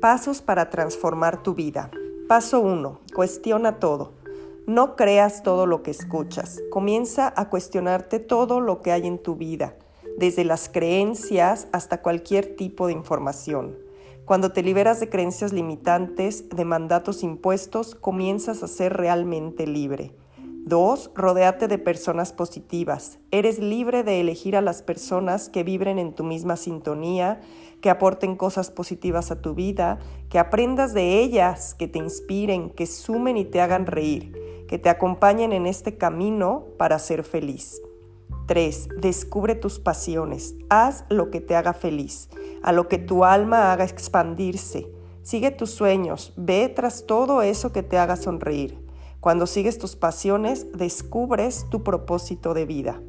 Pasos para transformar tu vida. Paso 1. Cuestiona todo. No creas todo lo que escuchas. Comienza a cuestionarte todo lo que hay en tu vida, desde las creencias hasta cualquier tipo de información. Cuando te liberas de creencias limitantes, de mandatos impuestos, comienzas a ser realmente libre. 2. Rodéate de personas positivas. Eres libre de elegir a las personas que vibren en tu misma sintonía, que aporten cosas positivas a tu vida, que aprendas de ellas, que te inspiren, que sumen y te hagan reír, que te acompañen en este camino para ser feliz. 3. Descubre tus pasiones. Haz lo que te haga feliz, a lo que tu alma haga expandirse. Sigue tus sueños, ve tras todo eso que te haga sonreír. Cuando sigues tus pasiones, descubres tu propósito de vida.